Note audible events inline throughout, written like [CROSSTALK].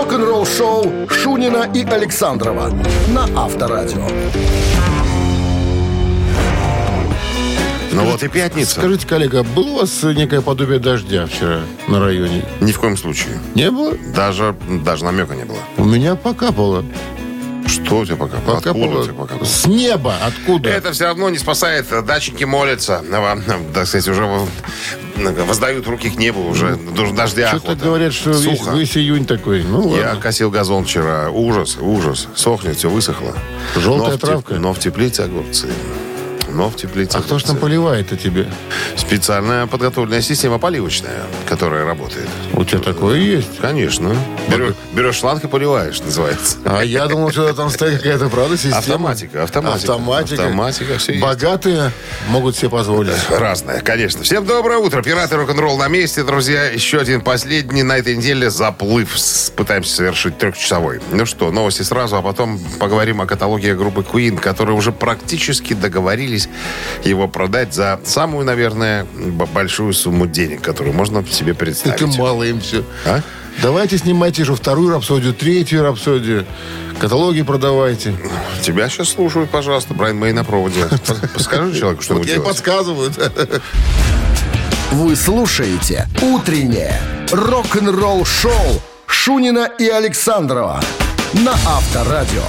Рок-н-ролл-шоу Шунина и Александрова на Авторадио. Ну вот и пятница. Скажите, коллега, было у вас некое подобие дождя вчера на районе? Ни в коем случае. Не было? Даже, даже намека не было. У меня покапало. Что у тебя пока? Откуда Покапало. у тебя покапало? С неба. Откуда? Это все равно не спасает. Дачники молятся. Вам, Так сказать, уже воздают руки к небу. Уже до дождя Что-то говорят, что весь, Сухо. весь июнь такой. Ну, Я ладно. косил газон вчера. Ужас, ужас. Сохнет, все высохло. Желтая но в травка? но в теплице огурцы. Но в теплице А кто ж там поливает-то тебе? Специальная подготовленная система поливочная, которая работает. У тебя такое есть? Конечно. Берешь, берешь шланг и поливаешь, называется. А я думал, что там стоит какая-то, правда, система? Автоматика, автоматика. Автоматика. Автоматика, всё есть. Богатые могут себе позволить. Разное, конечно. Всем доброе утро. Пираты рок-н-ролл на месте, друзья. Еще один последний на этой неделе заплыв. Пытаемся совершить трехчасовой. Ну что, новости сразу, а потом поговорим о каталоге группы Queen, которые уже практически договорились его продать за самую, наверное, большую сумму денег, которую можно себе представить. Это мало им все. А? Давайте снимайте же вторую рапсодию, третью рапсодию. Каталоги продавайте. Тебя сейчас слушают, пожалуйста. Брайан Мэй на проводе. [LAUGHS] Скажи человеку, что Вот я и делать. подсказывают. Вы слушаете «Утреннее рок-н-ролл-шоу» Шунина и Александрова на Авторадио.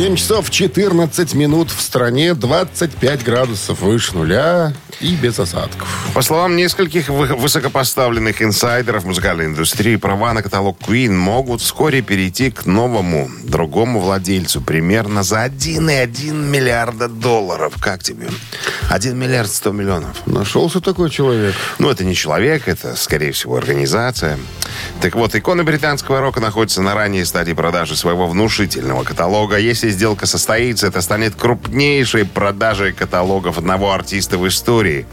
7 часов 14 минут в стране, 25 градусов выше нуля и без осадков. По словам нескольких вы- высокопоставленных инсайдеров музыкальной индустрии, права на каталог Queen могут вскоре перейти к новому, другому владельцу, примерно за 1,1 миллиарда долларов. Как тебе? 1 миллиард 100 миллионов. Нашелся такой человек. Ну, это не человек, это, скорее всего, организация. Так вот, иконы британского рока находятся на ранней стадии продажи своего внушительного каталога. Если сделка состоится, это станет крупнейшей продажей каталогов одного артиста в истории.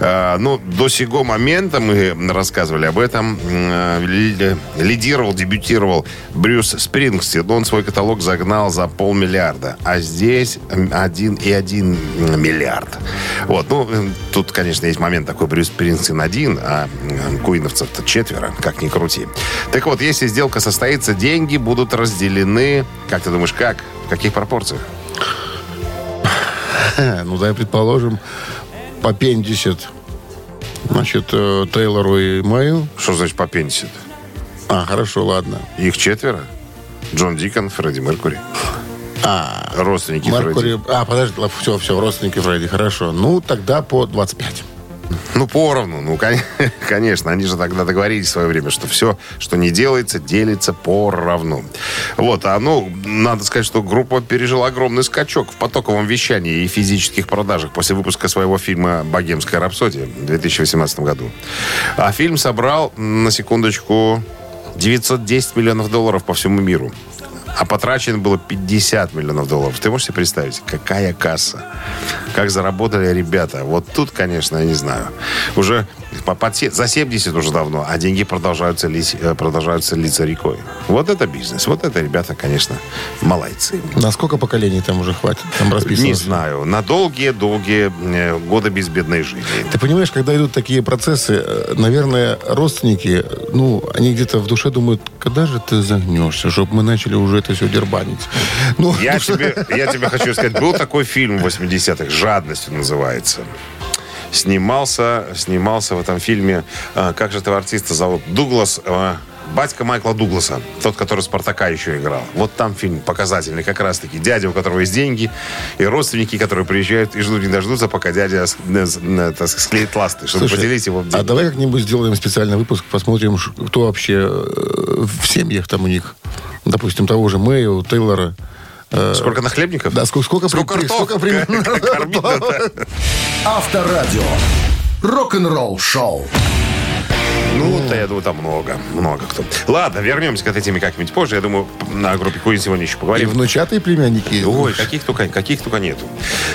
Э, ну, до сего момента мы рассказывали об этом. э, ли- лидировал, дебютировал Брюс Спрингстин. Он свой каталог загнал за полмиллиарда. А здесь м, 1,1 миллиард. Вот, ну, э, тут, конечно, есть момент такой, Брюс Спрингстин один, а куиновцев-то четверо, как ни крути. Так вот, если сделка состоится, деньги будут разделены, как ты думаешь, как? В каких пропорциях? [LAUGHS] Ну, да, предположим, по 50. Значит, э, Тейлору и Маю. Что значит по 50? А, хорошо, ладно. Их четверо. Джон Дикон, Фредди Меркури. А, Родственники Фредди. Меркури... А, подожди, все, все, родственники Фредди, хорошо. Ну, тогда по 25. Ну, поровну. Ну, кон- [LAUGHS] конечно. Они же тогда договорились в свое время, что все, что не делается, делится поровну. Вот. А, ну, надо сказать, что группа пережила огромный скачок в потоковом вещании и физических продажах после выпуска своего фильма «Богемская рапсодия» в 2018 году. А фильм собрал, на секундочку, 910 миллионов долларов по всему миру. А потрачено было 50 миллионов долларов. Ты можешь себе представить, какая касса? Как заработали ребята? Вот тут, конечно, я не знаю. Уже под се- за 70 уже давно, а деньги продолжаются, лить, э, продолжаются литься рекой. Вот это бизнес. Вот это ребята, конечно, малайцы. На сколько поколений там уже хватит? Там. Не знаю. На долгие-долгие э, годы безбедной жизни. Ты понимаешь, когда идут такие процессы, э, наверное, родственники, ну, они где-то в душе думают, когда же ты загнешься, чтобы мы начали уже это все дербанить. Ну, Я [LAUGHS] тебе, я тебе хочу сказать, был такой фильм в 80-х, «Жадностью» называется. Снимался, снимался в этом фильме, э, как же этого артиста зовут? Дуглас, э, батька Майкла Дугласа, тот, который Спартака еще играл. Вот там фильм показательный, как раз-таки. Дядя, у которого есть деньги, и родственники, которые приезжают и ждут, не дождутся, пока дядя э, так склеит ласты, чтобы Слушай, поделить его а деньги. давай как-нибудь сделаем специальный выпуск, посмотрим, кто вообще в семьях там у них. Допустим, того же Мэйо, Тейлора. Э, Сколько нахлебников? Да, сколько, сколько, Сколько при- ртов? сколько примерно. [LAUGHS] Авторадио. Рок-н-ролл шоу. Ну, да, я думаю, там много, много кто. Ладно, вернемся к этой теме как-нибудь позже. Я думаю, на группе Queen сегодня еще И поговорим. внучатые племянники. Ой, каких только, каких только нету.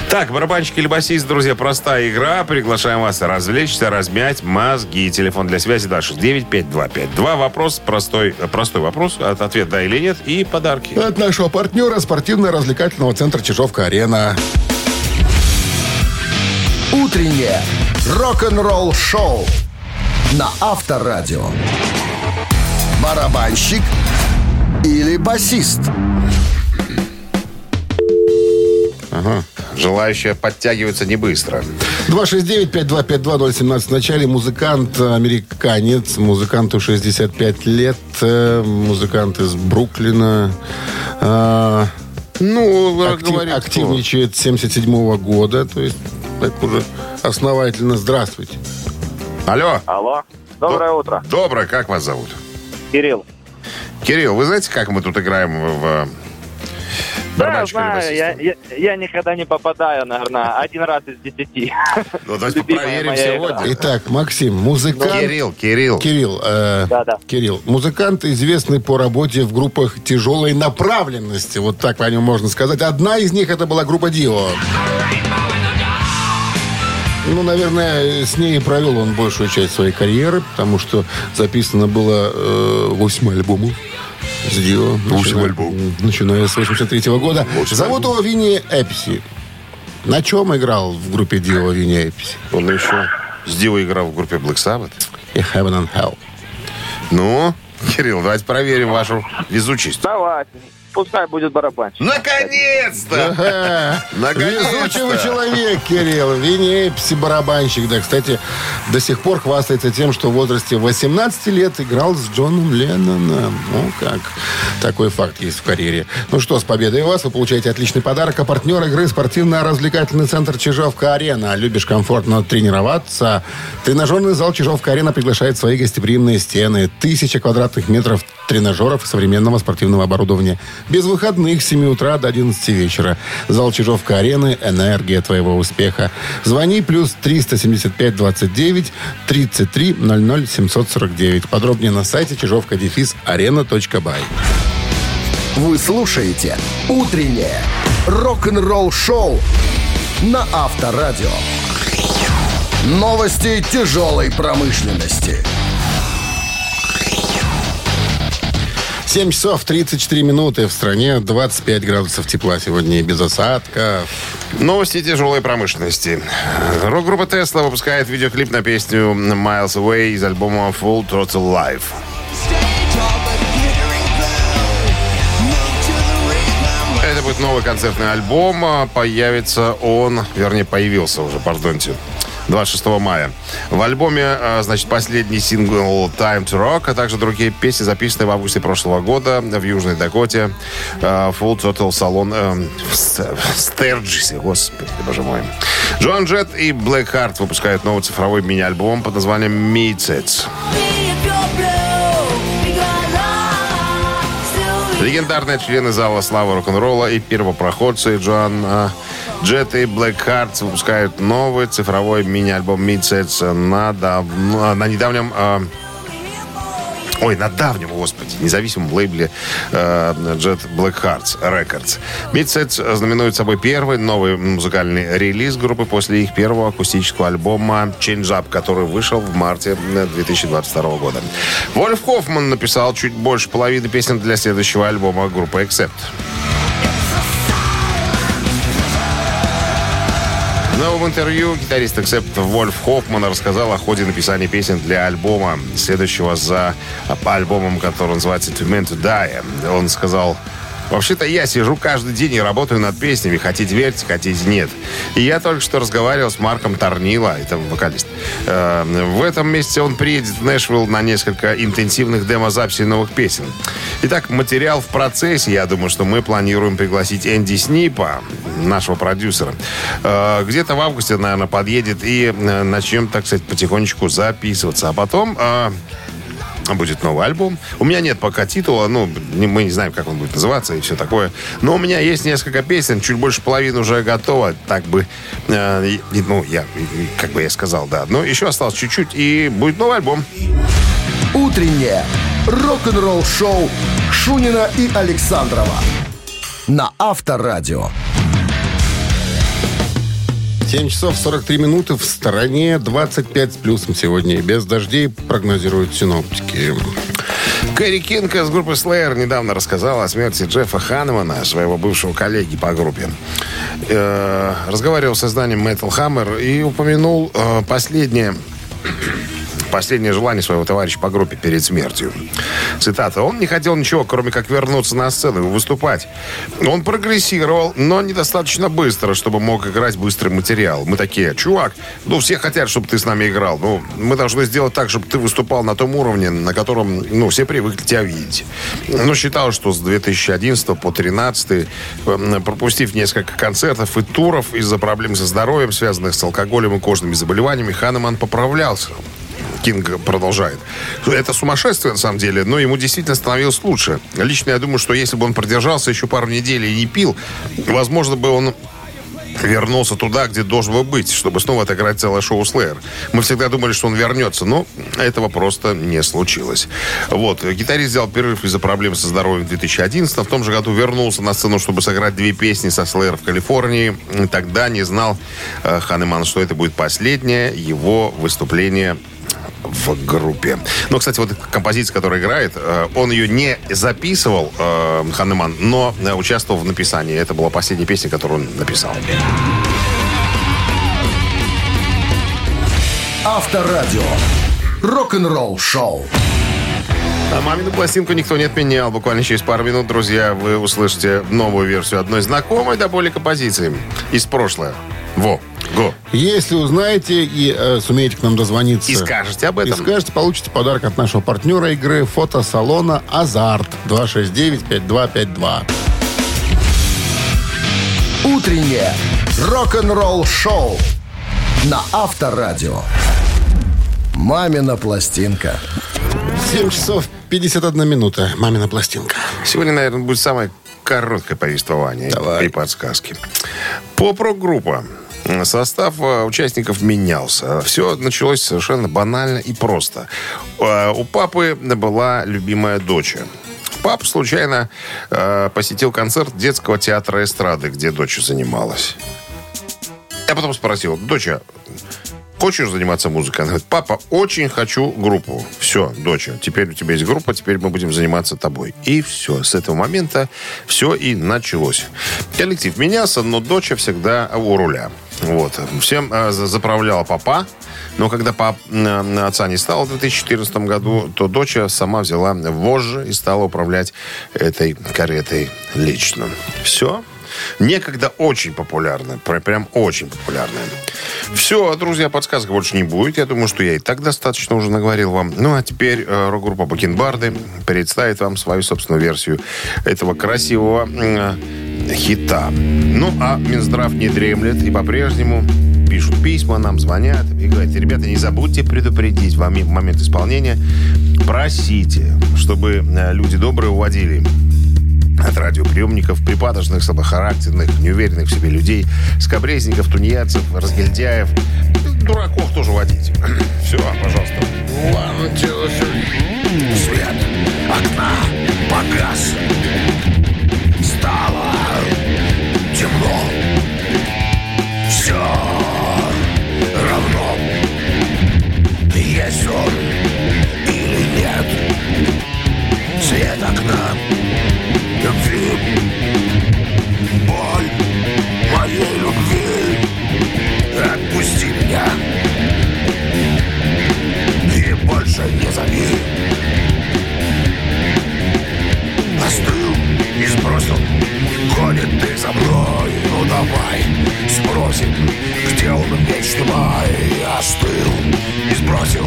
Так, барабанщик или басист, друзья, простая игра. Приглашаем вас развлечься, размять мозги. Телефон для связи дальше 95252. Вопрос простой, простой вопрос. От ответ да или нет. И подарки. От нашего партнера спортивно-развлекательного центра Чижовка-Арена. Утреннее рок-н-ролл шоу на Авторадио. Барабанщик или басист? Ага. Желающие подтягиваются не быстро. 269-5252-017 в начале. Музыкант, американец, музыканту 65 лет, э, музыкант из Бруклина. э, Ну, актив- говорит, активничает с 77 года, то есть так уже основательно. Здравствуйте. Алло. Алло. Доброе Д- утро. Доброе, как вас зовут? Кирилл. Кирилл, вы знаете, как мы тут играем в Да, знаю, я, я, я никогда не попадаю, наверное, один раз из десяти. [LAUGHS] Ну, давайте проверим сегодня. игра. Итак, Максим, музыкант... Кирилл, Кирилл. Кирилл, э. Кирилл, музыкант, известный по работе в группах тяжелой направленности. Вот так по нем можно сказать. Одна из них это была группа Дио. Ну, наверное, с ней провел он большую часть своей карьеры, потому что записано было э, 8 альбомов с Дио. Восемь начиная- альбомов. Начиная с 83 года. Восемь Зовут его Винни Эпси. На чем играл в группе Дио Винни Эпси? Он еще с Дио играл в группе Black Sabbath. И Heaven and Hell. Ну, Кирилл, давайте проверим вашу везучесть. Давайте. Пускай будет барабанщик. Наконец-то! Вы человек, Кирилл. Винни Эпси барабанщик. Да, кстати, до сих пор хвастается тем, что в возрасте 18 лет играл с Джоном Ленноном. Ну, как. Такой факт есть в карьере. Ну что, с победой вас. Вы получаете отличный подарок. А партнер игры спортивно-развлекательный центр Чижовка-Арена. Любишь комфортно тренироваться? Тренажерный зал Чижовка-Арена приглашает в свои гостеприимные стены. Тысяча квадратных метров тренажеров и современного спортивного оборудования. Без выходных с 7 утра до 11 вечера. Зал Чижовка-Арены – энергия твоего успеха. Звони плюс 375 29 33 00 749. Подробнее на сайте чижовка-дефис арена.бай. Вы слушаете «Утреннее рок-н-ролл-шоу» на Авторадио. Новости тяжелой промышленности. 7 часов 34 минуты в стране, 25 градусов тепла сегодня без осадков. Новости тяжелой промышленности. Рок-группа Tesla выпускает видеоклип на песню Miles Away из альбома Full Throttle Live. Это будет новый концертный альбом. Появится он, вернее, появился уже, пардонте, 26 мая. В альбоме, а, значит, последний сингл Time to Rock, а также другие песни, записанные в августе прошлого года в Южной Дакоте. а, Full Total Salon э, в Ст- в Стерджисе, господи, боже мой. Джон Джет и Black Heart выпускают новый цифровой мини-альбом под названием Meetsets. Легендарные члены зала славы рок-н-ролла и первопроходцы Джоан Джет и Black Hearts выпускают новый цифровой мини-альбом Midsets на, дав- на, недавнем... а, Ой, на давнем, господи, независимом лейбле э, Jet Black Hearts Records. Midsets знаменует собой первый новый музыкальный релиз группы после их первого акустического альбома Change Up, который вышел в марте э, 2022 года. Вольф Хоффман написал чуть больше половины песен для следующего альбома группы Accept. В интервью гитарист Accept Вольф Хоффман рассказал о ходе написания песен для альбома, следующего за альбомом, который называется «To Meant to Die». Он сказал, Вообще-то я сижу каждый день и работаю над песнями. Хотите верьте, хотите нет. И я только что разговаривал с Марком Торнило, это вокалист. Э, В этом месяце он приедет в Нэшвилл на несколько интенсивных демозаписей новых песен. Итак, материал в процессе. Я думаю, что мы планируем пригласить Энди Снипа, нашего продюсера. Э, Где-то в августе, наверное, подъедет и э, начнем, так сказать, потихонечку записываться. А потом... будет новый альбом. У меня нет пока титула, ну, мы не знаем, как он будет называться и все такое. Но у меня есть несколько песен, чуть больше половины уже готово. Так бы, э, ну, я, как бы я сказал, да. Но еще осталось чуть-чуть, и будет новый альбом. «Утреннее рок-н-ролл-шоу» Шунина и Александрова на Авторадио. 7 часов 43 минуты в стороне, 25 с плюсом сегодня. Без дождей прогнозируют синоптики. Кэрри Кинг из группы Slayer недавно рассказал о смерти Джеффа Ханемана, своего бывшего коллеги по группе. Э, разговаривал с изданием Metal Hammer и упомянул э, последнее последнее желание своего товарища по группе перед смертью. Цитата. Он не хотел ничего, кроме как вернуться на сцену и выступать. Он прогрессировал, но недостаточно быстро, чтобы мог играть быстрый материал. Мы такие, чувак, ну все хотят, чтобы ты с нами играл. Ну, мы должны сделать так, чтобы ты выступал на том уровне, на котором, ну, все привыкли тебя видеть. Но считал, что с 2011 по 2013, пропустив несколько концертов и туров из-за проблем со здоровьем, связанных с алкоголем и кожными заболеваниями, Ханеман поправлялся. Кинг продолжает. Это сумасшествие, на самом деле, но ему действительно становилось лучше. Лично я думаю, что если бы он продержался еще пару недель и не пил, возможно бы он вернулся туда, где должен был быть, чтобы снова отыграть целое шоу Slayer. Мы всегда думали, что он вернется, но этого просто не случилось. Вот. Гитарист сделал перерыв из-за проблем со здоровьем в 2011 В том же году вернулся на сцену, чтобы сыграть две песни со Slayer в Калифорнии. Тогда не знал э, Ханеман, что это будет последнее его выступление в группе. Ну, кстати, вот композиция, которая играет, э, он ее не записывал, э, Ханеман, но э, участвовал в написании. Это была последняя песня, которую он написал. Авторадио. Рок-н-ролл шоу. А мамину пластинку никто не отменял. Буквально через пару минут, друзья, вы услышите новую версию одной знакомой до боли композиции из прошлого. Во, го. Если узнаете и э, сумеете к нам дозвониться... И скажете об этом. И скажете, получите подарок от нашего партнера игры фотосалона «Азарт» 269-5252. Утреннее рок-н-ролл шоу на Авторадио. «Мамина пластинка». 7 часов 51 минута. Мамина пластинка. Сегодня, наверное, будет самое короткое повествование Давай. и подсказки. Поп-рок-группа. Состав э, участников менялся. Все началось совершенно банально и просто. Э, У папы была любимая дочь. Папа случайно э, посетил концерт детского театра эстрады, где дочь занималась. Я потом спросил, доча, хочешь заниматься музыкой? Она говорит, папа, очень хочу группу. Все, доча, теперь у тебя есть группа, теперь мы будем заниматься тобой. И все, с этого момента все и началось. Коллектив менялся, но доча всегда у руля. Вот. Всем э, за- заправляла папа. Но когда пап, отца не стало в 2014 году, то доча сама взяла вожжи и стала управлять этой каретой лично. Все. Некогда очень популярная. пр- Прям очень популярная. Все, друзья, подсказок больше не будет. Я думаю, что я и так достаточно уже наговорил вам. Ну, а теперь э, рок-группа Бакенбарды представит вам свою собственную версию этого красивого э, хита. Ну, а Минздрав не дремлет и по-прежнему пишут письма, нам звонят и говорят, ребята, не забудьте предупредить в моме- в момент исполнения, просите, чтобы э, люди добрые уводили от радиоприемников припадочных, слабохарактерных, неуверенных в себе людей, скобрезников, тунеядцев, разгильдяев, дураков тоже водить. [CLEARS THROAT] Все, пожалуйста. Свет окна погас. Давай спросим Где он вечный май Остыл и сбросил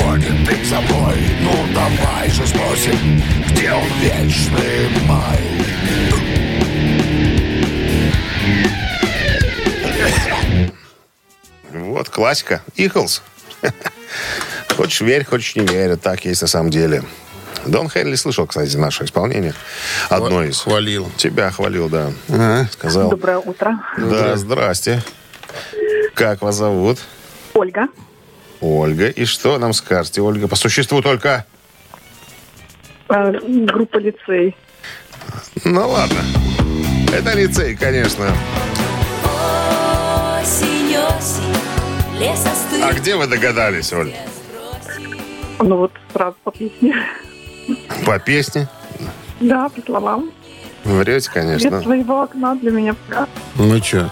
Гонит ты за мной Ну давай же спросим Где он вечный май Вот, классика. Иглс. [LAUGHS] Хочешь верь, хочешь не верь. Так есть на самом деле. Дон Хенли слышал, кстати, наше исполнение. Одно из. Хвалил. Тебя хвалил, да. Сказал. Доброе утро. Да, здрасте. Как вас зовут? Ольга. Ольга. И что нам скажете, Ольга? По существу только... Э, группа лицей. Ну ладно. Это лицей, конечно. Осень, осень. А где вы догадались, Оль? Ну вот сразу по песне. По песне? Да, по словам. Врете, конечно. своего окна для меня. Ну что,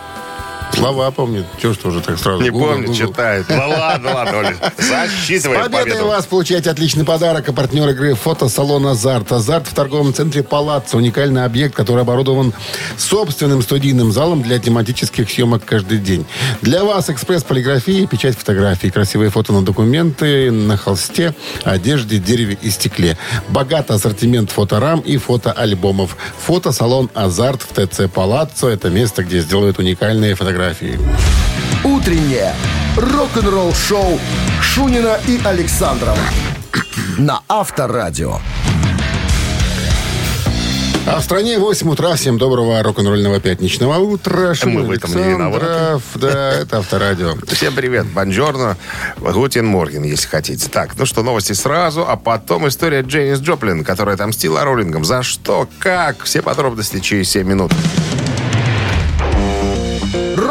Слова помнит. Чего что уже так сразу? Не Гугл, помню, Гугл. читает. Ну ладно, ладно, Оля. Засчитываем Победой победу. вас получаете отличный подарок. А партнер игры фотосалон «Азарт». «Азарт» в торговом центре «Палаццо». Уникальный объект, который оборудован собственным студийным залом для тематических съемок каждый день. Для вас экспресс-полиграфия, печать фотографий, красивые фото на документы, на холсте, одежде, дереве и стекле. Богатый ассортимент фоторам и фотоальбомов. Фотосалон «Азарт» в ТЦ «Палаццо» – это место, где сделают уникальные фотографии. Утреннее рок-н-ролл-шоу Шунина и Александрова на Авторадио. А в стране 8 утра. Всем доброго рок-н-ролльного пятничного утра. Шумин мы в этом не Александров. Да, это Авторадио. Всем привет, бонжорно, гутен морген, если хотите. Так, ну что, новости сразу, а потом история Джейнис Джоплин, которая отомстила роллингам. За что, как? Все подробности через 7 минут.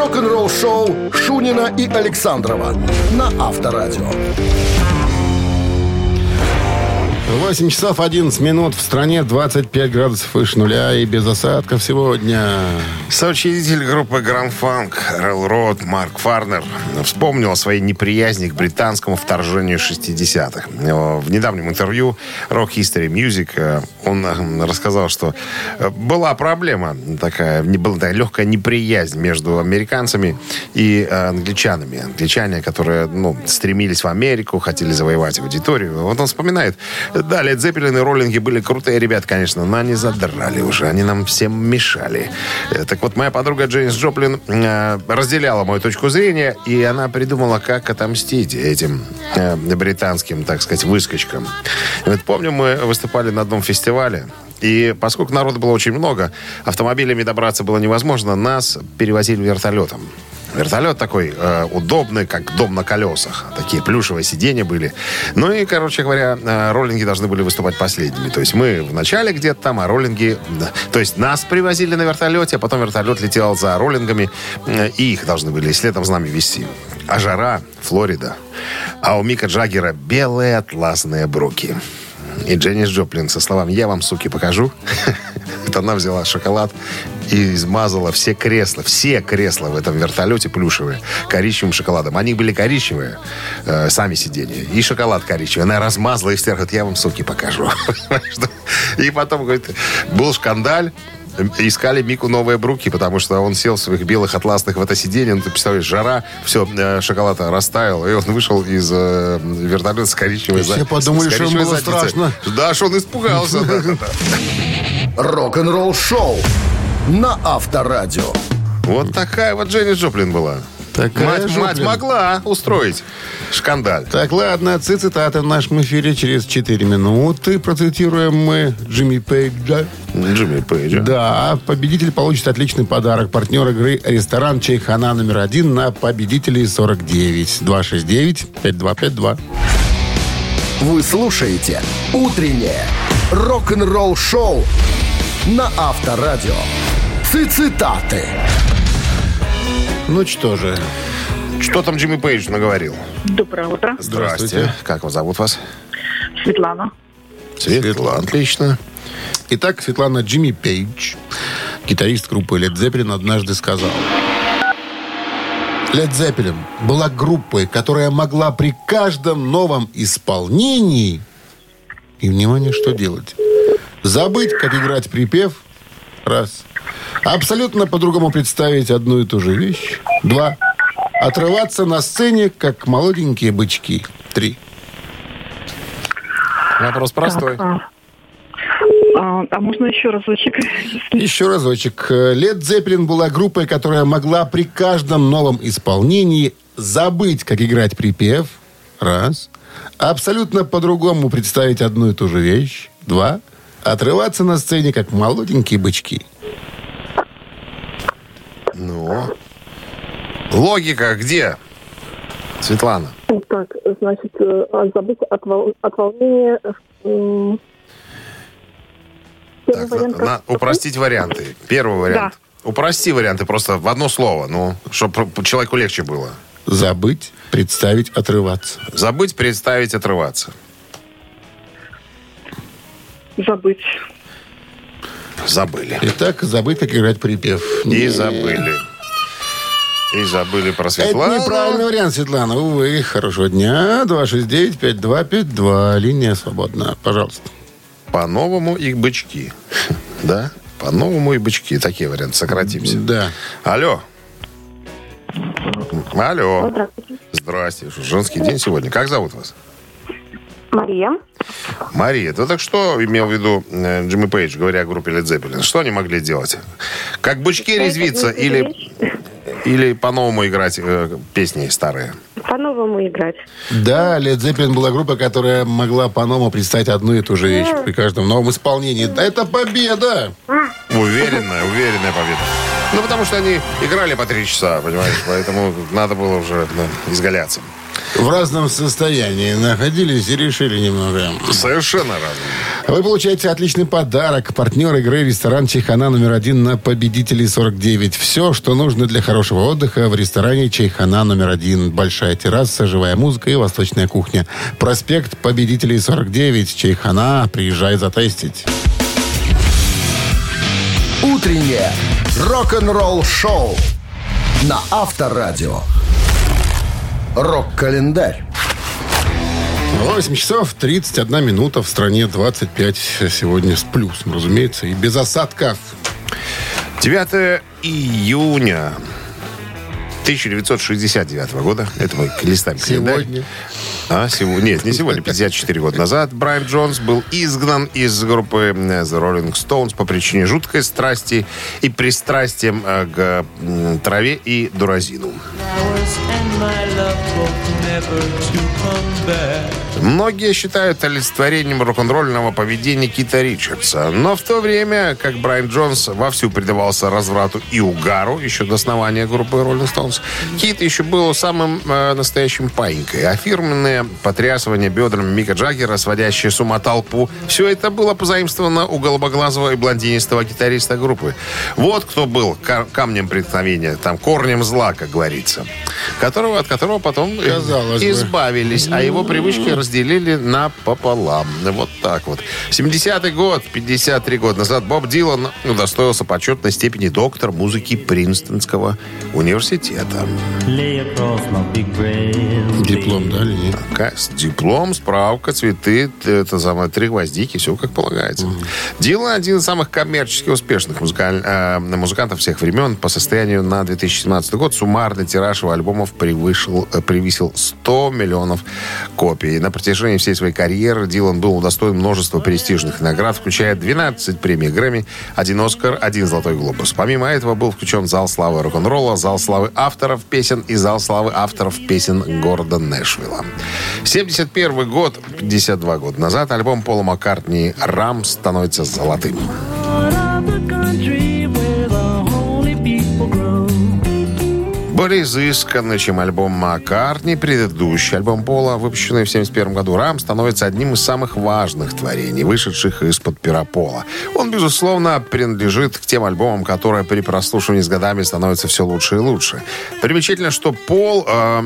Рок-н-ролл-шоу Шунина и Александрова на Авторадио. 8 часов 11 минут. В стране 25 градусов выше нуля и без осадков сегодня. Соучредитель группы Grand Funk Railroad Марк Фарнер вспомнил о своей неприязни к британскому вторжению 60-х. Э, В недавнем интервью Rock History Music э, он э, рассказал, что была проблема такая, не была такая легкая неприязнь между американцами и англичанами. Англичане, которые ну, стремились в Америку, хотели завоевать аудиторию. Вот он вспоминает, да, Лед Зеппелин и роллинги были крутые ребят, конечно, но они задрали уже, они нам всем мешали. Так вот, моя подруга Джейнс Джоплин э, разделяла мою точку зрения, и она придумала, как отомстить этим э, британским, так сказать, выскочкам. И вот помню, мы выступали на одном фестивале, и поскольку народу было очень много, автомобилями добраться было невозможно, нас перевозили вертолетом. Вертолет такой э, удобный, как дом на колесах. Такие плюшевые сиденья были. Ну и, короче говоря, э, роллинги должны были выступать последними. То есть мы в начале где-то там, а роллинги... То есть нас привозили на вертолете, а потом вертолет летел за роллингами, э, и их должны были следом с нами вести. А жара, Флорида. А у Мика Джаггера белые атласные бруки. И Дженнис Джоплин со словами «Я вам, суки, покажу». [LAUGHS] Это она взяла шоколад и измазала все кресла, все кресла в этом вертолете плюшевые коричневым шоколадом. Они были коричневые, э, сами сиденья, и шоколад коричневый. Она размазала их всех, я вам, суки, покажу. [LAUGHS] И потом, говорит, был шкандаль, Искали Мику новые бруки, потому что он сел в своих белых атласных в это сиденье. Ну, ты представляешь, жара, все, э, шоколад растаял. И он вышел из э, вертолета с коричневой все за- подумали, с что ему коричневой было задницей. страшно. Да, что он испугался. да. Рок-н-ролл-шоу на Авторадио. Вот такая вот Дженни Джоплин была. Такая мать, мать могла устроить шкандаль. Так, ладно, ци- цитаты в нашем эфире через 4 минуты. Процитируем мы Джимми Пейджа. Джимми Пейджа. Да, победитель получит отличный подарок. Партнер игры ресторан Чайхана номер один на победителей 49. 269-5252. Вы слушаете «Утреннее рок-н-ролл-шоу» на Авторадио. Цитаты. Ну что же, Что там Джимми Пейдж наговорил? Доброе утро. Здрасте. Здравствуйте. Как вас зовут вас? Светлана. Светлана. Отлично. Итак, Светлана Джимми Пейдж, гитарист группы Led Zeppelin, однажды сказал. Led Zeppelin была группой, которая могла при каждом новом исполнении и, внимание, что делать? Забыть, как играть припев. Раз. Абсолютно по-другому представить одну и ту же вещь. Два. Отрываться на сцене, как молоденькие бычки. Три. Вопрос простой. А, а, а можно еще разочек? [LAUGHS] Еще разочек. Лед Зеппелин была группой, которая могла при каждом новом исполнении забыть, как играть припев. Раз. Абсолютно по-другому представить одну и ту же вещь. Два. Отрываться на сцене, как молоденькие бычки. Ну. Логика где? Светлана. Так, значит, э, забыть от, вол- от волнения. Так, вариант на- на- упростить варианты. Первый вариант. Упрости варианты просто в одно слово, ну, чтобы человеку легче было. Забыть, представить, отрываться. Забыть, представить, отрываться. Забыть. Забыли. Итак, забыть, как играть припев. И забыли. И забыли про Это Светлану. неправильный вариант, Светлана. Увы, хорошего дня. 269-5252. Линия свободна. Пожалуйста. По-новому и бычки. [LAUGHS] Да? По-новому и бычки. Такие варианты. Сократимся. Да. Алло. Алло. Здравствуйте. Здрасте. Женский день сегодня. Как зовут вас? Мария. Мария, ты так что имел в виду э, Джимми Пейдж, говоря о группе Led Zeppelin? Что они могли делать? Как бычки резвиться или, или по-новому играть э, песни старые? По-новому играть. Да, Led Zeppelin была группа, которая могла по-новому представить одну и ту же вещь при каждом новом исполнении. Да, Это победа! Уверенная, уверенная победа. Ну, потому что они играли по три часа, понимаешь? Поэтому надо было уже ну, изгаляться. В разном состоянии находились и решили немного. Совершенно разные. Вы получаете отличный подарок. Партнер игры ресторан Чайхана номер один на победителей 49. Все, что нужно для хорошего отдыха в ресторане Чайхана номер один. Большая терраса, живая музыка и восточная кухня. Проспект победителей 49. Чайхана. Приезжай затестить. Утреннее рок-н-ролл-шоу на Авторадио. Рок-календарь. 8 часов 31 минута. В стране 25 сегодня с плюсом, разумеется, и без осадков. 9 июня 1969 года. Это мы листаем календарь. Сегодня. А, сегодня? Нет, не сегодня. 54 года назад Брайан Джонс был изгнан из группы э, The Rolling Stones по причине жуткой страсти и пристрастием э, к траве и дуразину. Многие считают олицетворением рок-н-ролльного поведения Кита Ричардса. Но в то время, как Брайан Джонс вовсю предавался разврату и угару еще до основания группы Rolling Stones, Кит еще был самым э, настоящим паинькой. А фирменные потрясывания бедрами Мика Джаггера, сводящие с ума толпу, все это было позаимствовано у голубоглазого и блондинистого гитариста группы. Вот кто был ка- камнем преткновения, там, корнем зла, как говорится, которого, от которого потом э, Казалось бы. избавились, а его привычки разделили на пополам. Вот так вот. 70-й год, 53 года назад, Боб Дилан удостоился почетной степени доктор музыки Принстонского университета. Диплом дали, нет? Диплом, справка, цветы, это самое, три гвоздики, все как полагается. Дилан один из самых коммерчески успешных музыкаль- э, музыкантов всех времен. По состоянию на 2017 год суммарный тираж его альбомов превышил, э, превысил 100 миллионов копий. На протяжении всей своей карьеры Дилан был удостоен множества престижных наград, включая 12 премий Грэмми, один Оскар, один Золотой Глобус. Помимо этого был включен Зал славы рок-н-ролла, Зал славы авторов песен и Зал славы авторов песен города Нэшвилла. 71 год, 52 года назад, альбом Пола Маккартни «Рам» становится золотым. Более изысканный, чем альбом Маккартни, предыдущий альбом Пола, выпущенный в 1971 году, «Рам» становится одним из самых важных творений, вышедших из-под пера Пола. Он, безусловно, принадлежит к тем альбомам, которые при прослушивании с годами становятся все лучше и лучше. Примечательно, что Пол... э,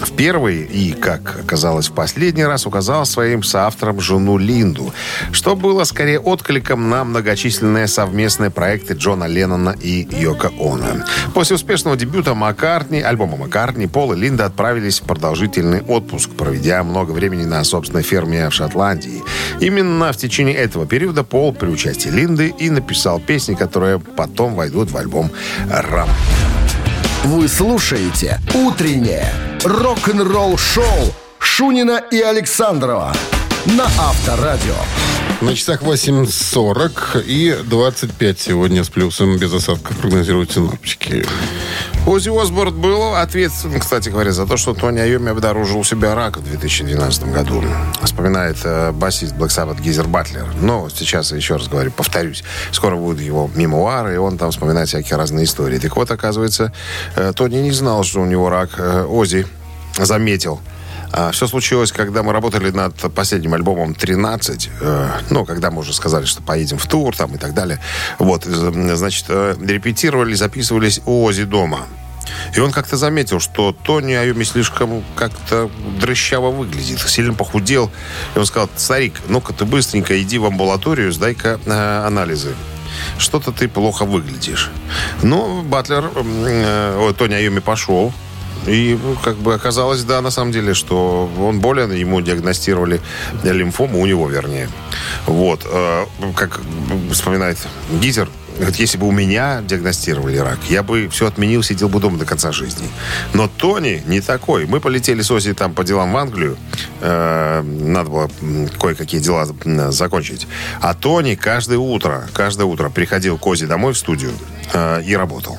в первый и, как оказалось, в последний раз указал своим соавтором жену Линду, что было скорее откликом на многочисленные совместные проекты Джона Леннона и Йока Оно. После успешного дебюта Маккартни, альбома Маккартни, Пол и Линда отправились в продолжительный отпуск, проведя много времени на собственной ферме в Шотландии. Именно в течение этого периода Пол при участии Линды и написал песни, которые потом войдут в альбом «Рам». Вы слушаете «Утреннее рок-н-ролл-шоу» Шунина и Александрова на Авторадио. На часах 8.40 и 25 сегодня с плюсом без осадков прогнозируют синоптики. Ози Осборд был ответственен, кстати говоря, за то, что Тони Айоми обнаружил у себя рак в 2012 году. Вспоминает э, басист Black Sabbath Гизер Батлер. Но сейчас, еще раз говорю, повторюсь, скоро будут его мемуары, и он там вспоминает всякие разные истории. Так вот, оказывается, э, Тони не знал, что у него рак. Э, Ози заметил. А, Все случилось, когда мы работали над последним альбомом «13». э, Ну, когда мы уже сказали, что поедем в тур там и так далее. Вот, э, значит, э, репетировали, записывались у Ози дома. И он как-то заметил, что Тони Айоми слишком как-то дрыщаво выглядит, сильно похудел. И он сказал, старик, ну-ка ты быстренько иди в амбулаторию, сдай-ка э, анализы. что-то ты плохо выглядишь. Но Батлер, э, Тони Айоми пошел. И ну, как бы оказалось, да, на самом деле, что он болен, ему диагностировали лимфому, у него, вернее. Вот. Э, как вспоминает Гизер, Говорит, если бы у меня диагностировали рак, я бы все отменил, сидел бы дома до конца жизни. Но Тони не такой. Мы полетели с Ози там по делам в Англию. Э, надо было кое-какие дела закончить. А Тони каждое утро, каждое утро приходил к Ози домой в студию э, и работал.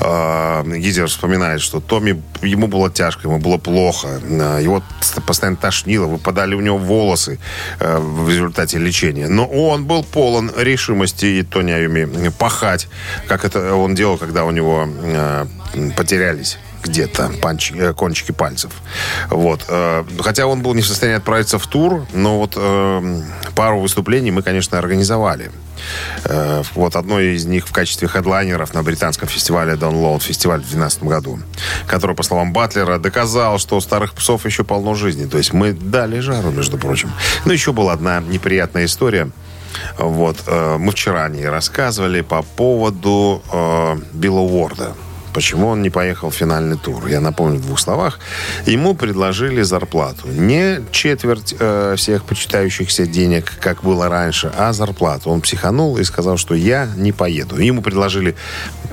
Э, Гизер вспоминает, что Томми, ему было тяжко, ему было плохо. Э, его постоянно тошнило, выпадали у него волосы э, в результате лечения. Но он был полон решимости и Тони Аюми пахать, как это он делал, когда у него потерялись где-то панч, кончики пальцев. Вот. Хотя он был не в состоянии отправиться в тур, но вот пару выступлений мы, конечно, организовали. Э, вот одно из них в качестве хедлайнеров на британском фестивале Download, фестиваль в 2012 году, который, по словам Батлера, доказал, что у старых псов еще полно жизни. То есть мы дали жару, между прочим. Но еще была одна неприятная история. Вот, э, мы вчера о ней рассказывали по поводу э, Билла Уорда. Почему он не поехал в финальный тур? Я напомню в двух словах. Ему предложили зарплату. Не четверть э, всех почитающихся денег, как было раньше, а зарплату. Он психанул и сказал, что я не поеду. Ему предложили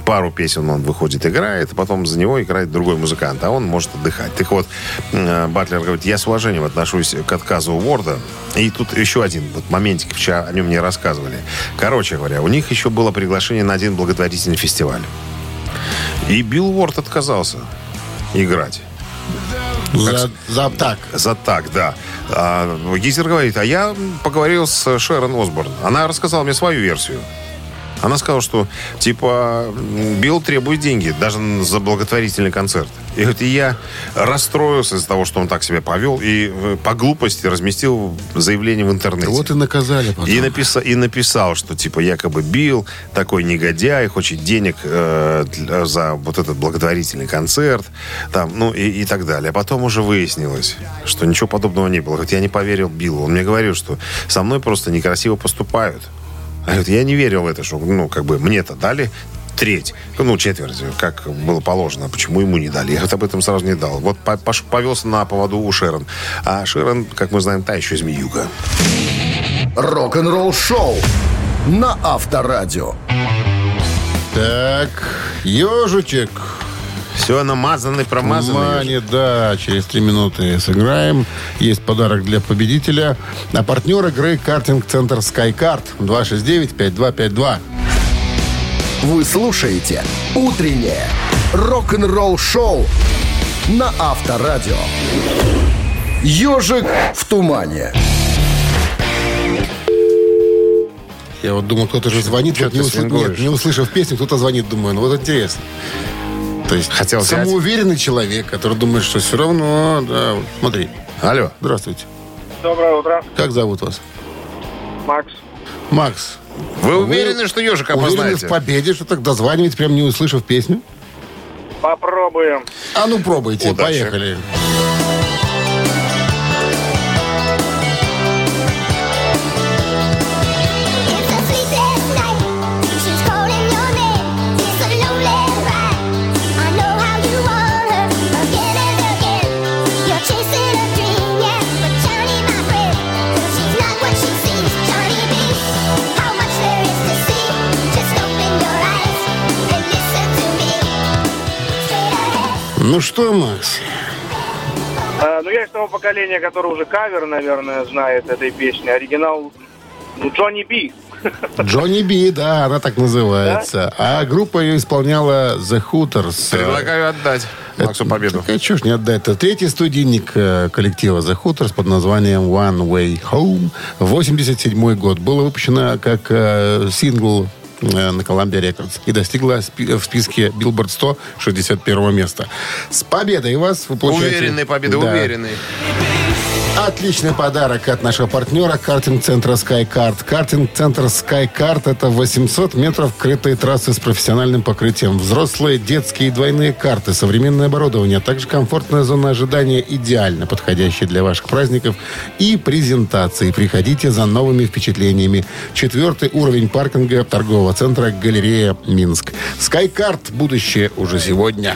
пару песен, он выходит, играет, а потом за него играет другой музыкант, а он может отдыхать. Так вот, э, Батлер говорит, я с уважением отношусь к отказу Уорда. И тут еще один вот моментик, вчера о нем мне рассказывали. Короче говоря, у них еще было приглашение на один благотворительный фестиваль. И Билл Уорд отказался играть. За, за так. За так, да. А, Гизер говорит, а я поговорил с Шерон Осборн. Она рассказала мне свою версию. Она сказала, что, типа, Билл требует деньги, даже за благотворительный концерт. И и я расстроился из-за того, что он так себя повел, и э, по глупости разместил заявление в интернете. Вот и наказали потом. И, написал, и написал, что, типа, якобы Билл такой негодяй, хочет денег э, за вот этот благотворительный концерт, там, ну, и, и так далее. А потом уже выяснилось, что ничего подобного не было. Хоть я не поверил Биллу. Он мне говорил, что со мной просто некрасиво поступают. Говорит, я не верил в это, что, ну, как бы мне-то дали треть, ну, четверть, как было положено. Почему ему не дали? Я говорит, об этом сразу не дал. Вот повелся на поводу у Шерон. А Шерон, как мы знаем, та еще змеюга. Рок-н-ролл шоу на Авторадио. Так, ежичек. Все намазанный, промазанный. Внимание, да, через три минуты сыграем. Есть подарок для победителя. А партнер игры картинг-центр SkyCard 269-5252. Вы слушаете «Утреннее рок-н-ролл-шоу» на Авторадио. «Ежик в тумане». Я вот думал, кто-то же звонит, вот не, усл- нет, не услышав песню, кто-то звонит, думаю, ну вот интересно. То есть Хотел взять. самоуверенный человек, который думает, что все равно, да, вот смотри. Алло. Здравствуйте. Доброе утро, Как зовут вас? Макс. Макс. Вы уверены, что ежика Уверены опознаете? в победе, что так дозваниваете, прям не услышав песню? Попробуем. А ну пробуйте, Удачи. поехали. It's Ну что, Макс? А, ну, я из того поколения, которое уже кавер, наверное, знает этой песни. Оригинал ну, Джонни Би. Джонни Би, да, она так называется. А группа ее исполняла The Hooters. Предлагаю отдать Максу победу. Так, а чё ж не отдать Это третий студийник э, коллектива The Hooters под названием One Way Home. 87 год. Было выпущено как э, сингл э, на Columbia Records и достигла в списке Billboard 100 61 места. С победой вас! Вы получаете- Уверенной победы, Да. уверенной. Отличный подарок от нашего партнера картинг-центра SkyCard. Картинг-центр SkyCard – это 800 метров крытой трассы с профессиональным покрытием. Взрослые, детские и двойные карты, современное оборудование, а также комфортная зона ожидания, идеально подходящая для ваших праздников и презентаций. Приходите за новыми впечатлениями. Четвертый уровень паркинга торгового центра «Галерея Минск». SkyCard – будущее уже сегодня.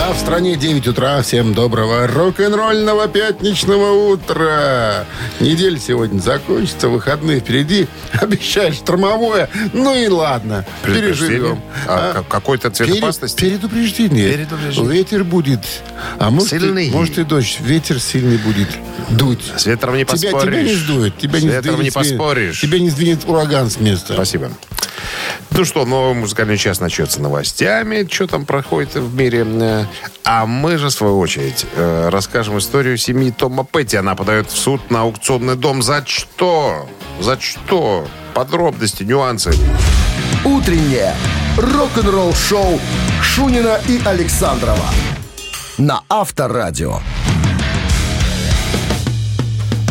А в стране 9 утра. Всем доброго рок-н-ролльного пятничного утра. Неделя сегодня закончится, выходные впереди. [LAUGHS] Обещаешь штормовое. Ну и ладно, переживем. А, как- какой-то цвет Пере- опасности? Предупреждение. Предупреждение. Ветер будет. А может, Сильный. И, может и дождь. Ветер сильный будет дуть. С ветром не Тебя, поспоришь. тебя не сдует. Тебя С не ветром сдвинет не поспоришь. Тебя не сдвинет ураган с места. Спасибо. Ну что, новый музыкальный час начнется новостями. Что там проходит в мире? А мы же, в свою очередь, э, расскажем историю семьи Тома Петти. Она подает в суд на аукционный дом. За что? За что? Подробности, нюансы. Утреннее рок-н-ролл-шоу Шунина и Александрова на Авторадио.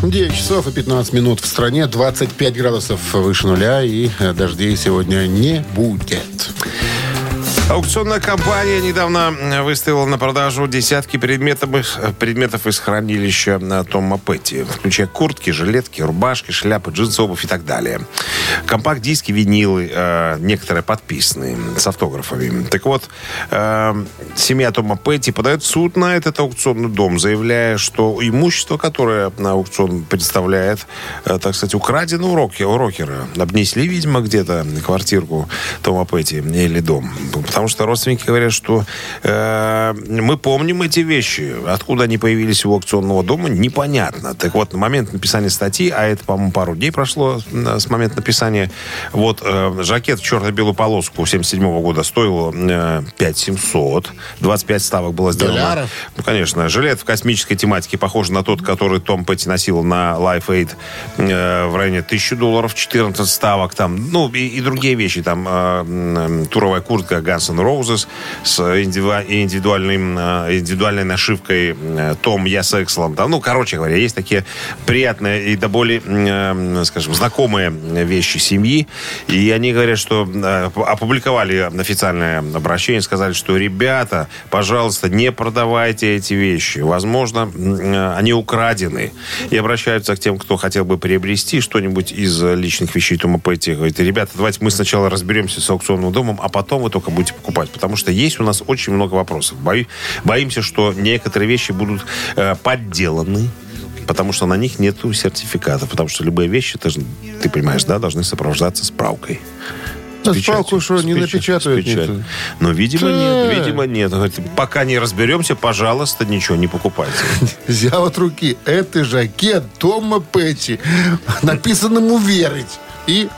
9 часов и 15 минут в стране, 25 градусов выше нуля, и э, дождей сегодня не будет. Аукционная компания недавно э, выставила на продажу десятки предметов, э, предметов из хранилища э, Тома Петти, включая куртки, жилетки, рубашки, шляпы, джинсы, обувь и так далее. Компакт-диски, винилы, э, некоторые подписанные с автографами. Так вот, э, семья Тома Петти подает в суд на этот аукционный дом, заявляя, что имущество, которое на аукцион представляет, э, так сказать, украдено у, роки- у рокера. Обнесли, видимо, где-то квартирку Тома Петти или дом. Потому что родственники говорят, что э, мы помним эти вещи. Откуда они появились у аукционного дома, непонятно. Так вот, на момент написания статьи, а это, по-моему, пару дней прошло с момента написания, вот э, жакет в черно-белую полоску 77 года стоил э, 5700. 25 ставок было сделано. Долларов? Ну, конечно. Жилет в космической тематике похож на тот, который Том Петти носил на Life Aid э, в районе 1000 долларов, 14 ставок там. Ну, и, и другие вещи. Там э, туровая куртка Guns N' Roses с индивидуа- индивидуальным, э, индивидуальной нашивкой Я с Экселом. Там, ну, короче говоря, есть такие приятные и до более, м, э, скажем, знакомые вещи семьи. И они говорят, что э, опубликовали официальное обращение, сказали, что ребята, пожалуйста, не продавайте эти вещи. Возможно, они украдены. И обращаются к тем, кто хотел бы приобрести что-нибудь из личных вещей Тома Петти. Говорит, ребята, давайте мы сначала разберемся с аукционным домом, а потом вы только будете покупать. Потому что есть у нас очень много вопросов. Бои- боимся, что некоторые вещи будут э, подделаны. Потому что на них нет сертификата. Потому что любые вещи, ты, же- ты понимаешь, да, должны сопровождаться справкой. Да справку что, не напечатают никто? Но, видимо, Да. нет, видимо, нет. Говорит, Пока не разберемся, пожалуйста, ничего не покупайте. [LAUGHS] Взял от руки. Это жакет Тома Петти. [LAUGHS] Написанному верить. И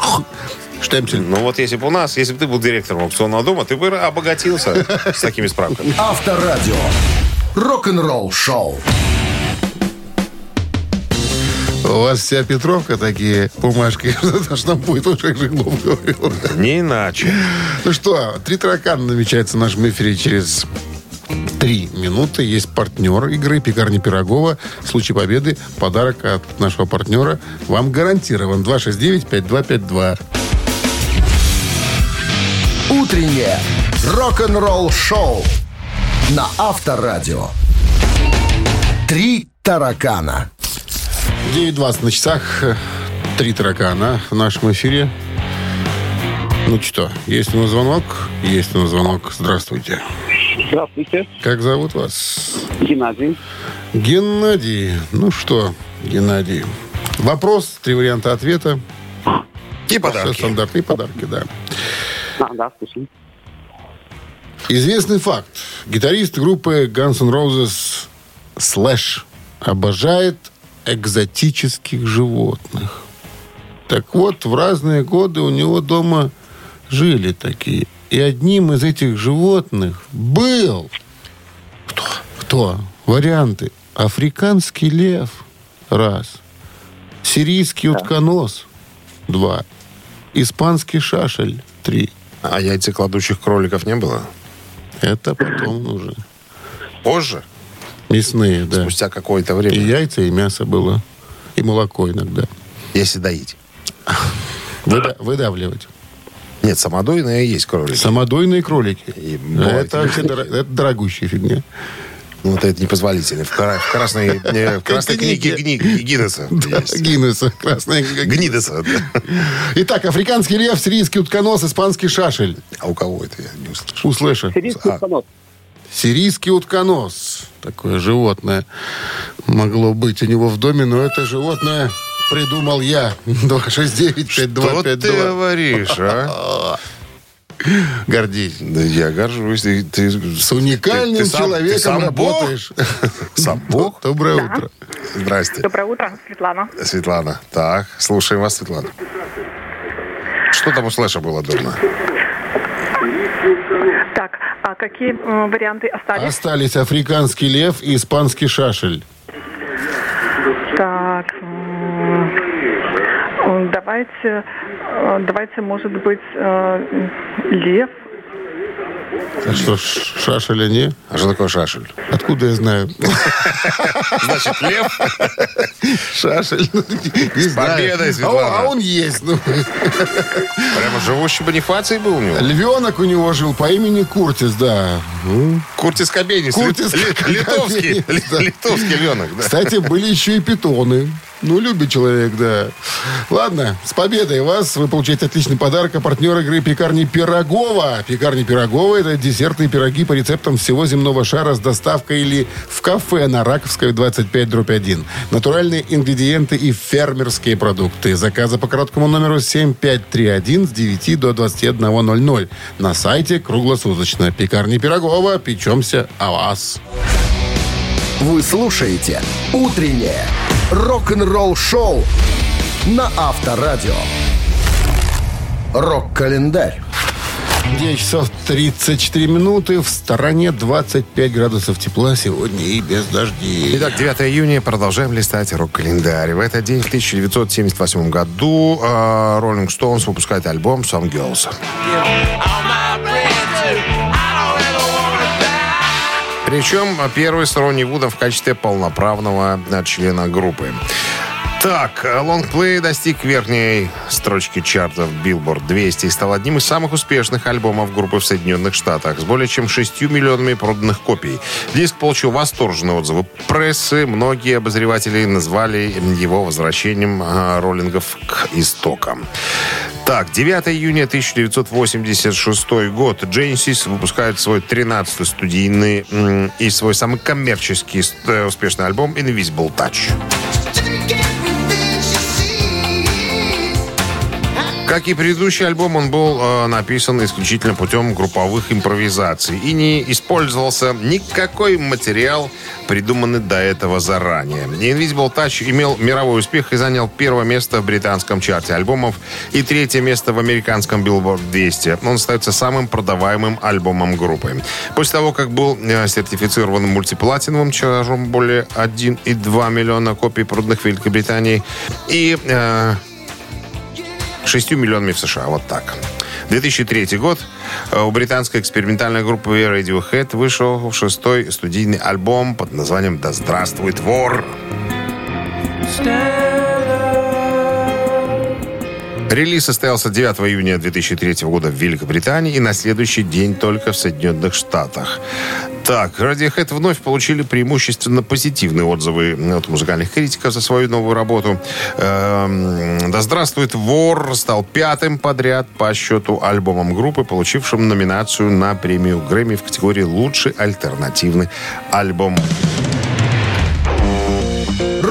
штемпель. Ну вот если бы у нас, если бы ты был директором аукционного дома, ты бы обогатился с такими справками. Авторадио. Рок-н-ролл шоу. У вас вся Петровка такие бумажки. [LAUGHS] Что нам будет, уже Жиглов [LAUGHS] говорил. Не иначе. Ну что, три таракана намечается в нашем эфире через три минуты. Есть партнер игры «Пекарня Пирогова». В случае победы подарок от нашего партнера вам гарантирован. 269-5252. Утреннее рок-н-ролл шоу на Авторадио. Три таракана. 9.20 на часах. Три таракана в нашем эфире. Ну что, есть у нас звонок? Есть у нас звонок. Здравствуйте. Здравствуйте, Как зовут вас? Геннадий. Геннадий. Ну что, Геннадий. Вопрос, три варианта ответа. И Все подарки. стандартные подарки, да. А, да, слушай. Известный факт. Гитарист группы Guns N' Roses Slash обожает экзотических животных. Так вот, в разные годы у него дома жили такие. И одним из этих животных был... Кто? Кто? Варианты. Африканский лев. Раз. Сирийский утконос. Два. Испанский шашель 3. А яйцекладущих кроликов не было? Это потом уже. Позже? Мясные, да. Спустя какое-то И время? яйца, и мясо было. И молоко иногда. Если доить. Выда- выдавливать. Нет, самодойные есть кролики. Самодойные кролики. И это дор- это дорогущая фигня. Ну, вот это непозволительно. В, кра- в красной, э, в [LAUGHS] красной книге гни- Гиннесса Да. Гиннесса, красная книга Гнидеса. да. Итак, африканский лев, сирийский утконос, испанский шашель. А у кого это я не услышал? У слэша. Сирийский А. утконос. Сирийский утконос. Такое животное могло быть у него в доме, но это животное придумал я. [LAUGHS] 269 Что ты 5252 говоришь, а? [LAUGHS] Гордись. Да я горжусь. Ты, ты- С уникальным ты- ты сам- ты человеком сам Бог? работаешь. [LAUGHS] Сам Бог? [LAUGHS] Доброе утро. Здрасте, Доброе утро, Светлана. Светлана. Так, слушаем вас, Светлана. Что там у Слэша было дома? Так, а какие м, варианты остались? Остались африканский лев и испанский шашель. Так, давайте, э, давайте, может быть, э, лев. А что, ш- шашеля не? А что такое шашель? Откуда я знаю? [LAUGHS] Значит, лев? Шашель. Не знаю. победой, А Светлана. он- А он есть. ну. Прямо живущий Бонифаций был у него? Львенок у него жил по имени Куртис, да. Ну, Куртис Кобейнис. Куртис Ли- ли- Литовский. Литовский львенок, да. Кстати, были еще и питоны. Ну, любит человек, да. Ладно, с победой вас. Вы получаете отличный подарок. А партнер игры пекарни Пирогова. Пекарни Пирогова – это десерты и пироги по рецептам всего земного шара с доставкой или в кафе на Раковской 25 дробь 1. Натуральные ингредиенты и фермерские продукты. Заказы по короткому номеру 7531 с 9 до 21.00. На сайте круглосуточно. Пекарни Пирогова. Печемся о вас. Вы слушаете «Утреннее рок-н-ролл-шоу» на Авторадио. Рок-календарь. 9 часов 34 минуты. В стороне 25 градусов тепла сегодня и без дождей. Итак, 9 июня. Продолжаем листать рок-календарь. В этот день, в 1978 году, э, Rolling Stones выпускает альбом «Some Girls». Причем первый с Ронни Вудом в качестве полноправного члена группы. Так, э, лонгплей достиг верхней строчки чартов Billboard 200 и стал одним из самых успешных альбомов группы в Соединенных Штатах с более чем 6 миллионами проданных копий. Диск получил восторженные отзывы прессы. Многие обозреватели назвали его возвращением э, роллингов к истокам. Так, 9 июня 1986 год. Genesis выпускает свой 13-й студийный и свой самый коммерческий э, успешный альбом Invisible Touch. Как и предыдущий альбом, он был э, написан исключительно путем групповых импровизаций и не использовался никакой материал, придуманный до этого заранее. Invisible Touch имел мировой успех и занял первое место в британском чарте альбомов и третье место в американском Billboard 200. Он остается самым продаваемым альбомом группы. После того, как был э, сертифицирован мультиплатиновым тиражом более 1,2 миллиона копий проданных в Великобритании и э, 6 миллионами в США. Вот так. 2003 год. Э, У британской экспериментальной группы Radiohead вышел шестой студийный альбом под названием «Да здравствует вор». Релиз состоялся 9 июня 2003 года в Великобритании и на следующий день только в Соединенных Штатах. Так, Radiohead вновь получили преимущественно позитивные отзывы от музыкальных критиков за свою новую работу. Эм, «Да здравствует вор» стал пятым подряд по счету альбомом группы, получившим номинацию на премию Грэмми в категории «Лучший альтернативный альбом».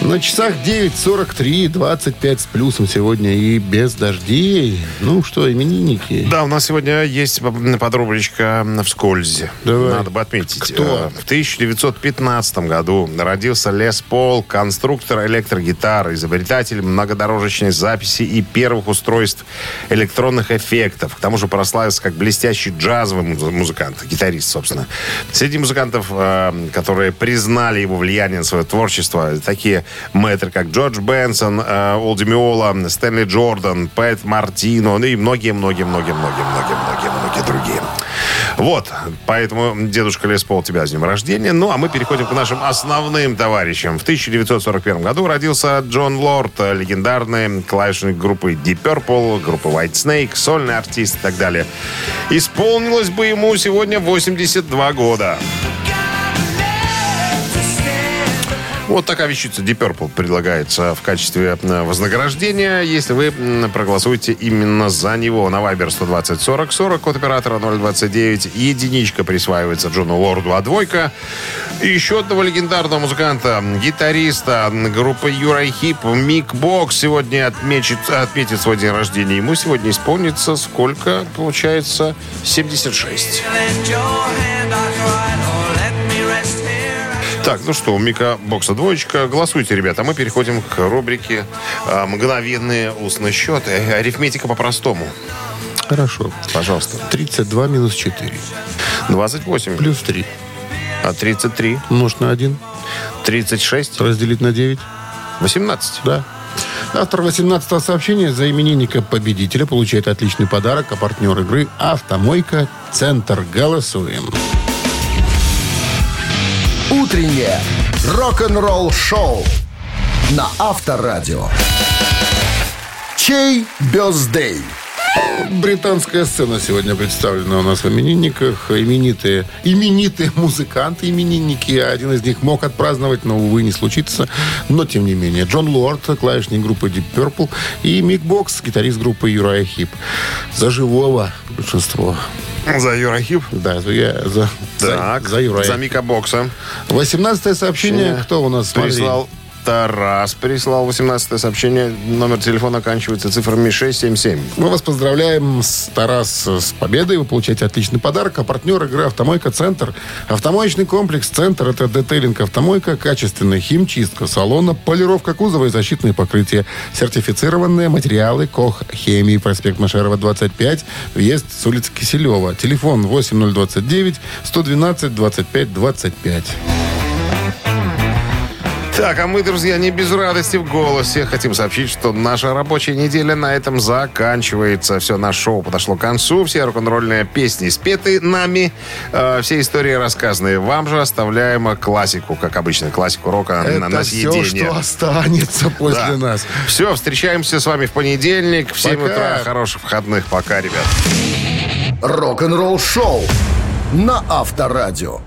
На часах 9.43, 25 с плюсом сегодня и без дождей. Ну что, именинники? Да, у нас сегодня есть подрубочка вскользь. Давай. Надо бы отметить. Кто? Э, В 1915 году родился Лес Пол, конструктор электрогитар, изобретатель многодорожечной записи и первых устройств электронных эффектов. К тому же прославился как блестящий джазовый муз- музыкант, гитарист, собственно. Среди музыкантов, э, которые признали его влияние на свое творчество, такие мэтры, как Джордж Бенсон, э, Олди Миола, Стэнли Джордан, Пэт Мартино, ну и многие-многие-многие-многие-многие-многие другие. Вот, поэтому, дедушка Лес Пол, тебя с днем рождения. Ну, а мы переходим к нашим основным товарищам. В 1941 году родился Джон Лорд, легендарный клавишник группы Deep Purple, группы White Snake, сольный артист и так далее. Исполнилось бы ему сегодня 82 года. Вот такая вещица Deep Purple предлагается в качестве вознаграждения, если вы проголосуете именно за него. На Viber 120 40 40, код оператора 029. Единичка присваивается Джону Лорду, а двойка еще одного легендарного музыканта, гитариста группы Юрай Хип, Мик Бокс сегодня отмечит, отметит свой день рождения. Ему сегодня исполнится сколько? Получается 76. Так, ну что, у Мика Бокса двоечка. Голосуйте, ребята. Мы переходим к рубрике а, «Мгновенные устные счеты». Арифметика по-простому. Хорошо. Пожалуйста. 32 минус 4. 28. Плюс 3. А 33. Умножить на 1. 36. Разделить на 9. 18. Да. Автор 18-го сообщения за именинника победителя получает отличный подарок, а партнер игры «Автомойка. Центр». Голосуем. Утреннее рок-н-ролл-шоу на Авторадио. Чей бездей? Британская сцена сегодня представлена у нас в именинниках. Именитые, именитые музыканты, именинники. Один из них мог отпраздновать, но, увы, не случится. Но, тем не менее, Джон Лорд, клавишник группы Deep Purple, и Мик Бокс, гитарист группы Юрая Хип. За живого большинство. За Юра Хип. Да, за, я- за, Так, за, за Юрая. за Мика Бокса. 18 сообщение. Кто у нас? Смотри. Тарас. Прислал 18 сообщение. Номер телефона оканчивается цифрами 677. Мы вас поздравляем с Тарас с победой. Вы получаете отличный подарок. А партнер игры «Автомойка Центр». Автомоечный комплекс «Центр» — это детейлинг «Автомойка», качественная химчистка салона, полировка кузова и защитные покрытия. Сертифицированные материалы «Кох Хемии». Проспект Машерова, 25. Въезд с улицы Киселева. Телефон 8029 112 25 25. Так, а мы, друзья, не без радости в голосе. Хотим сообщить, что наша рабочая неделя на этом заканчивается. Все, наше шоу подошло к концу. Все рок-н-ролльные песни спеты нами. Э, все истории рассказанные вам же. Оставляем классику, как обычно, классику рока на, на Это все, съедение. что останется [LAUGHS] после нас. Все, встречаемся с вами в понедельник в 7 Пока. утра. Хороших выходных. Пока, ребят. Рок-н-ролл-шоу на Авторадио.